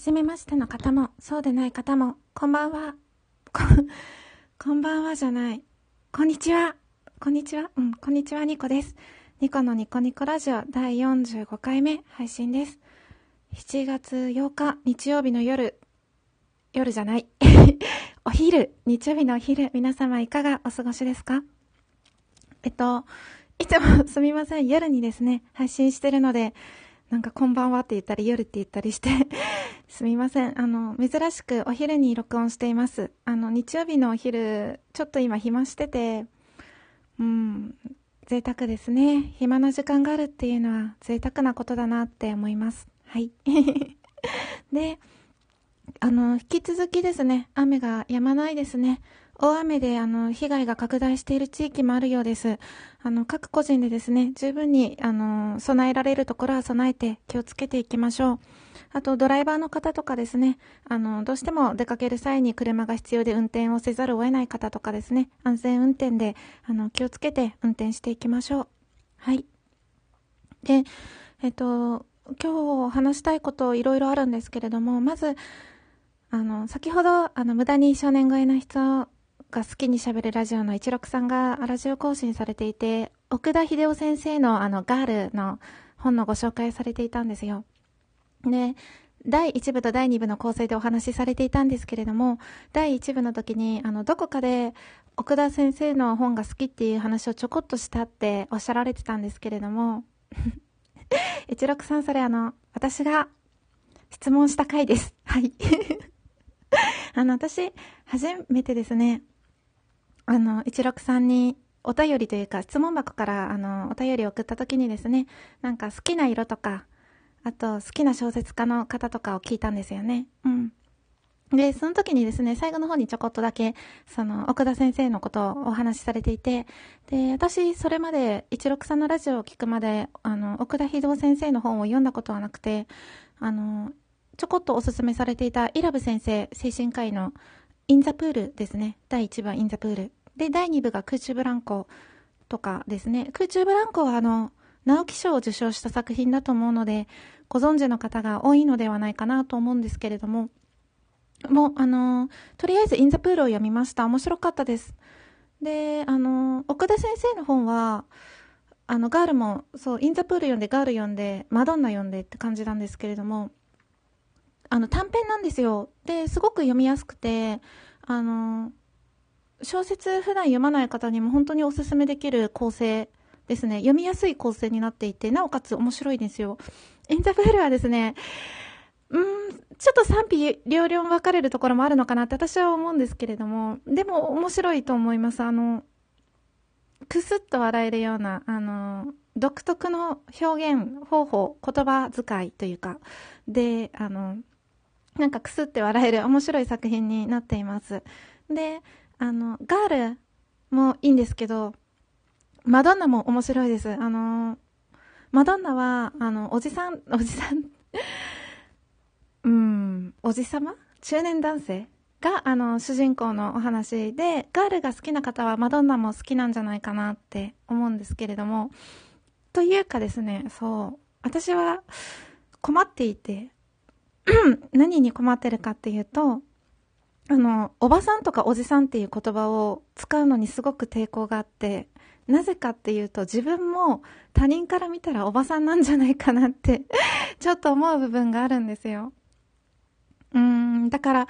じめましての方も、そうでない方も、こんばんは。こ、こんばんはじゃない。こんにちは。こんにちは。うん、こんにちは、ニコです。ニコのニコニコラジオ第45回目配信です。7月8日日曜日の夜、夜じゃない。お昼、日曜日のお昼、皆様いかがお過ごしですか？えっと、いつもすみません、夜にですね、配信してるので、なんかこんばんはって言ったり夜って言ったりしてすみません。あの、珍しくお昼に録音しています。あの、日曜日のお昼、ちょっと今暇してて、うん、贅沢ですね。暇な時間があるっていうのは贅沢なことだなって思います。はい。で、あの、引き続きですね、雨が止まないですね。大雨であの被害が拡大している地域もあるようです。あの各個人でですね、十分にあの備えられるところは備えて気をつけていきましょう。あとドライバーの方とかですね、あのどうしても出かける際に車が必要で運転をせざるを得ない方とかですね、安全運転であの気をつけて運転していきましょう。はい。で、えっと、今日話したいこといろいろあるんですけれども、まず、あの、先ほど、あの、無駄に少年超えな人が好きに喋るラジオの一六さんがラジオ更新されていて、奥田秀夫先生のあのガールの本のご紹介されていたんですよ。で、第1部と第2部の構成でお話しされていたんですけれども、第1部の時に、あの、どこかで奥田先生の本が好きっていう話をちょこっとしたっておっしゃられてたんですけれども、一六さんそれあの、私が質問した回です。はい。あの、私、初めてですね、あの、一六さんにお便りというか質問箱からあのお便りを送った時にですね、なんか好きな色とか、あと好きな小説家の方とかを聞いたんですよね。うん。で、その時にですね、最後の方にちょこっとだけ、その、奥田先生のことをお話しされていて、で、私、それまで、一六さんのラジオを聞くまで、あの、奥田秀夫先生の本を読んだことはなくて、あの、ちょこっとおすすめされていた、イラブ先生、精神科医の、インザプールですね。第1話、インザプール。で、第2部が空中ブランコとかですね。空中ブランコはあの、直木賞を受賞した作品だと思うので、ご存知の方が多いのではないかなと思うんですけれども、もう、あの、とりあえずインザプールを読みました。面白かったです。で、あの、奥田先生の本は、あの、ガールも、そう、インザプール読んで、ガール読んで、マドンナ読んでって感じなんですけれども、あの、短編なんですよ。で、すごく読みやすくて、あの、小説普段読まない方にも本当におすすめできる構成ですね。読みやすい構成になっていて、なおかつ面白いですよ。インザプールはですね、うん、ちょっと賛否両論分かれるところもあるのかなって私は思うんですけれども、でも面白いと思います。あの、くすっと笑えるような、あの、独特の表現方法、言葉遣いというか、で、あの、なんかくすって笑える面白い作品になっています。で、あの、ガールもいいんですけど、マドンナも面白いです。あの、マドンナは、あの、おじさん、おじさんうん、おじさま？中年男性？が、あの、主人公のお話で、ガールが好きな方はマドンナも好きなんじゃないかなって思うんですけれども、というかですね、そう、私は困っていて、何に困ってるかっていうと、あの、おばさんとかおじさんっていう言葉を使うのにすごく抵抗があって、なぜかっていうと自分も他人から見たらおばさんなんじゃないかなって ちょっと思う部分があるんですよ。うーん、だから、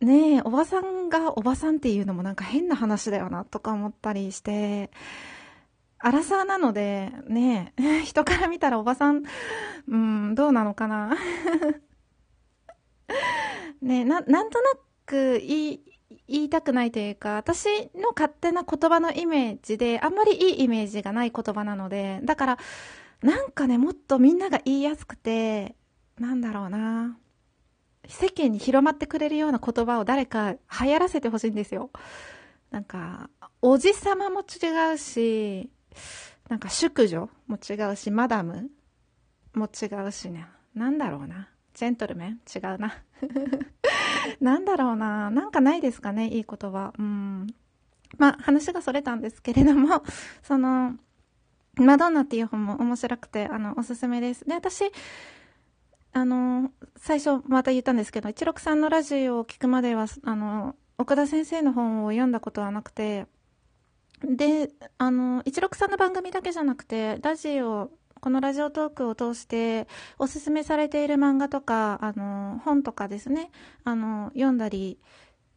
ねえ、おばさんがおばさんっていうのもなんか変な話だよなとか思ったりして、アラサーなので、ねえ、人から見たらおばさん、うん、どうなのかな ねな、なんとなく言い、言いたくないというか、私の勝手な言葉のイメージで、あんまりいいイメージがない言葉なので、だから、なんかね、もっとみんなが言いやすくて、なんだろうな。世間に広まってくれるような言葉を誰か流行らせてほしいんですよ。なんか、おじさまも違うし、なんか淑女も違うし、マダムも違うしね。なんだろうな。ジェントルメン？違うな。なんだろうな。なんかないですかね、いい言葉。うん。まあ、話がそれたんですけれども、その、マドンナっていう本も面白くて、あの、おすすめです。で、私、あの、最初また言ったんですけど、一六さんのラジオを聞くまでは、あの、岡田先生の本を読んだことはなくて、で、あの、一六さんの番組だけじゃなくて、ラジオ、このラジオトークを通しておすすめされている漫画とか、あの、本とかですね、あの、読んだり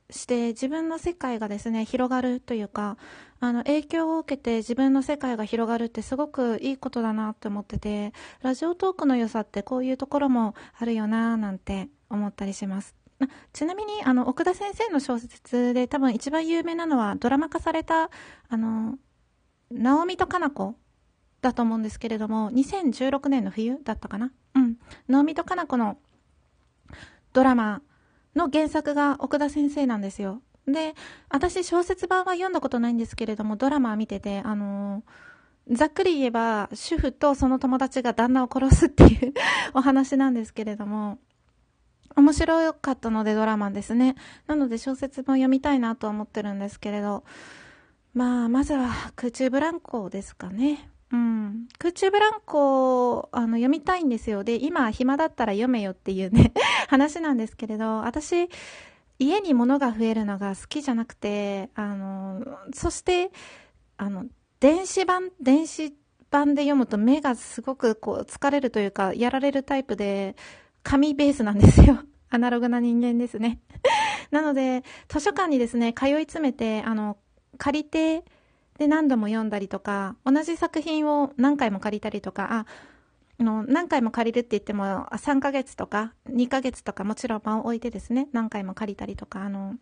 して自分の世界がですね、広がるというか、あの、影響を受けて自分の世界が広がるってすごくいいことだなって思ってて、ラジオトークの良さってこういうところもあるよなぁなんて思ったりします。ちなみに、あの、奥田先生の小説で多分一番有名なのはドラマ化された、あの、ナオミとカナコだと思うんですけれども、2016年の冬だったかな？うん。ナオミとカナコのドラマの原作が奥田先生なんですよ。で、私小説版は読んだことないんですけれども、ドラマ見てて、あのざっくり言えば、主婦とその友達が旦那を殺すっていう お話なんですけれども、面白かったのでドラマですね。なので小説も読みたいなとは思ってるんですけれど、まあ、まずは空中ブランコですかね。うん。空中ブランコ、あの、読みたいんですよ。で、今、暇だったら読めよっていうね 話なんですけれど、私、家に物が増えるのが好きじゃなくて、あの、そして、あの、電子版、電子版で読むと目がすごくこう疲れるというか、やられるタイプで、紙ベースなんですよ。アナログな人間ですね。なので、図書館にですね、通い詰めて、あの、借りて、で何度も読んだりとか、同じ作品を何回も借りたりとか、あ、の、何回も借りるって言っても、3ヶ月とか、2ヶ月とか、もちろん場を置いてですね、何回も借りたりとか、あの、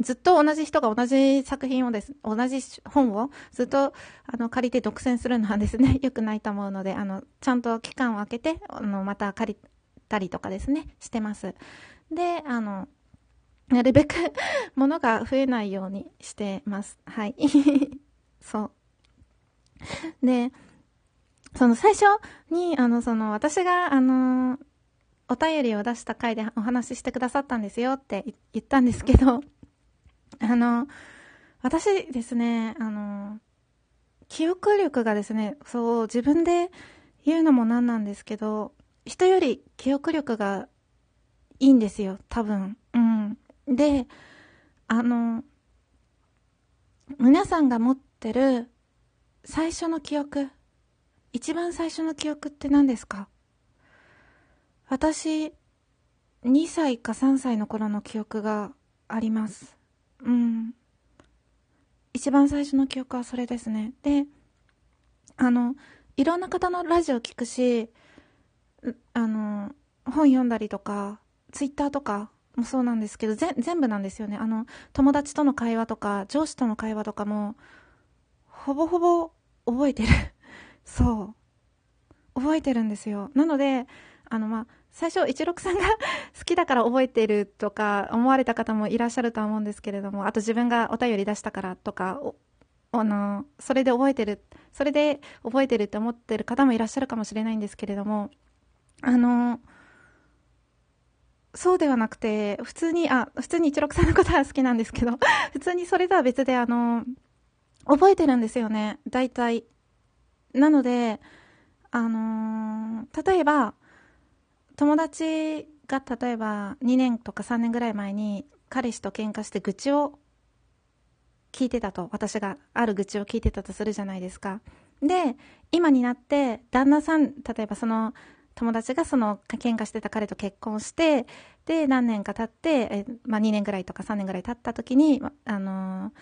ずっと同じ人が同じ作品をです、同じ本をずっとあの借りて独占するのはですね、良くないと思うので、あの、ちゃんと期間を空けて、あの、また借りたりとかですね、してます。で、あの、なるべく 物が増えないようにしてます。はい。そう。で、その最初に、あの、その、私が、あの、お便りを出した回でお話ししてくださったんですよって言ったんですけど、あの、私ですね、あの、記憶力がですね、そう、自分で言うのもなんなんですけど、人より記憶力がいいんですよ、多分。うん。で、あの、皆さんが持ってる最初の記憶、一番最初の記憶って何ですか？私、2歳か3歳の頃の記憶があります。うん。一番最初の記憶はそれですね。で、あの、いろんな方のラジオ聞くし、あの、本読んだりとか、ツイッターとかもそうなんですけど、全部なんですよね。あの、友達との会話とか、上司との会話とかも、ほぼほぼ覚えてる。そう。覚えてるんですよ。なので、あの、まあ、最初、一六さんが 好きだから覚えてるとか思われた方もいらっしゃるとは思うんですけれども、あと自分がお便り出したからとか、あの、それで覚えてる、それで覚えてるって思ってる方もいらっしゃるかもしれないんですけれども、あの、そうではなくて、普通に、あ、普通に一六さんのことは好きなんですけど、普通にそれとは別で、あの、覚えてるんですよね、大体。なので、あのー、例えば、友達が例えば2年とか3年ぐらい前に彼氏と喧嘩して愚痴を聞いてたと、私がある愚痴を聞いてたとするじゃないですか。で、今になって旦那さん、例えばその友達がその喧嘩してた彼と結婚して、で、何年か経って、えまあ、2年ぐらいとか3年ぐらい経った時に、あのー、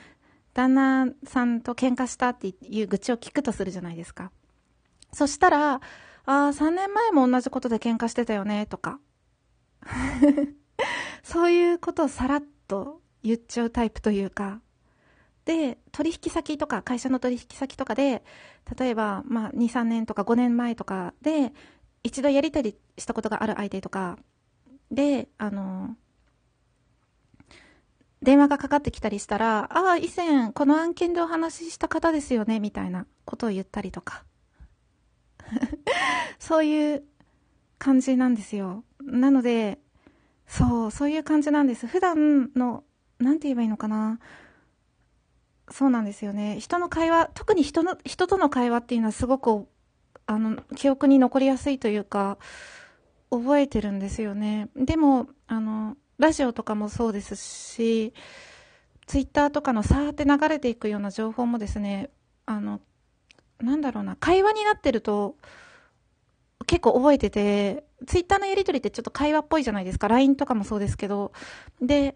旦那さんと喧嘩したっていう愚痴を聞くとするじゃないですか。そしたら、ああ、3年前も同じことで喧嘩してたよね、とか。そういうことをさらっと言っちゃうタイプというか。で、取引先とか、会社の取引先とかで、例えば、まあ、2、3年とか5年前とかで、一度やり取りしたことがある相手とかで、あの、電話がかかってきたりしたら、ああ、以前この案件でお話しした方ですよね、みたいなことを言ったりとか。そういう感じなんですよ。なので、そう、そういう感じなんです。普段の、なんて言えばいいのかな。そうなんですよね。人の会話、特に人の、人との会話っていうのはすごくあの、記憶に残りやすいというか、覚えてるんですよね。でも、あの、ラジオとかもそうですし、ツイッターとかのさーって流れていくような情報もですね、あの、なんだろうな、会話になってると、結構覚えてて、ツイッターのやりとりってちょっと会話っぽいじゃないですか。LINE とかもそうですけど。で、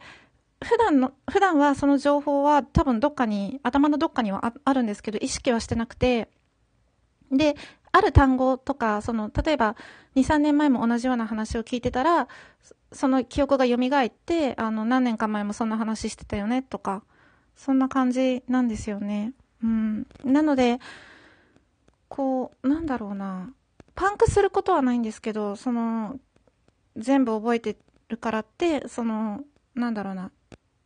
普段の、普段はその情報は多分どっかに、頭のどっかにはあるんですけど、意識はしてなくて、で、ある単語とか、その、例えば、2、3年前も同じような話を聞いてたら、その記憶が蘇って、あの、何年か前もそんな話してたよね、とか、そんな感じなんですよね。うん。なので、こう、なんだろうな。パンクすることはないんですけど、その、全部覚えてるからって、その、なんだろうな。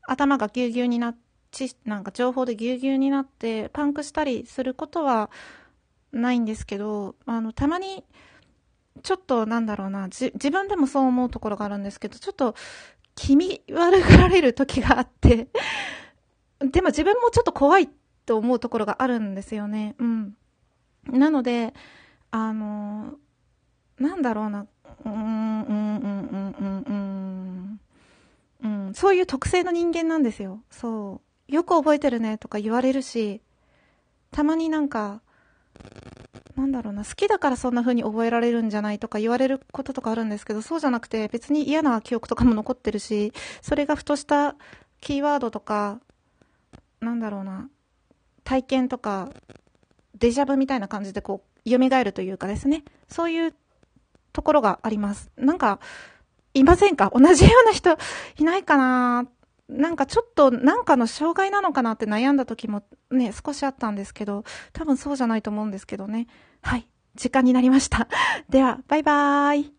頭がぎゅうぎゅうになっち、なんか情報でぎゅうぎゅうになって、パンクしたりすることはないんですけど、あの、たまに、ちょっとなんだろうな、自分でもそう思うところがあるんですけど、ちょっと気味悪がられる時があって でも自分もちょっと怖いと思うところがあるんですよね。うん。なので、あの、なんだろうな、うん、うん、うん、うん、うん、うん、うん、そういう特性の人間なんですよ。そう。よく覚えてるねとか言われるし、たまになんか、なんだろうな、好きだからそんな風に覚えられるんじゃないとか言われることとかあるんですけど、そうじゃなくて別に嫌な記憶とかも残ってるし、それがふとしたキーワードとか、なんだろうな、体験とか、デジャブみたいな感じでこう、蘇るというかですね、そういうところがあります。なんか、いませんか？同じような人いないかななんかちょっとなんかの障害なのかなって悩んだ時もね、少しあったんですけど、多分そうじゃないと思うんですけどね。はい。時間になりました。では、バイバーイ。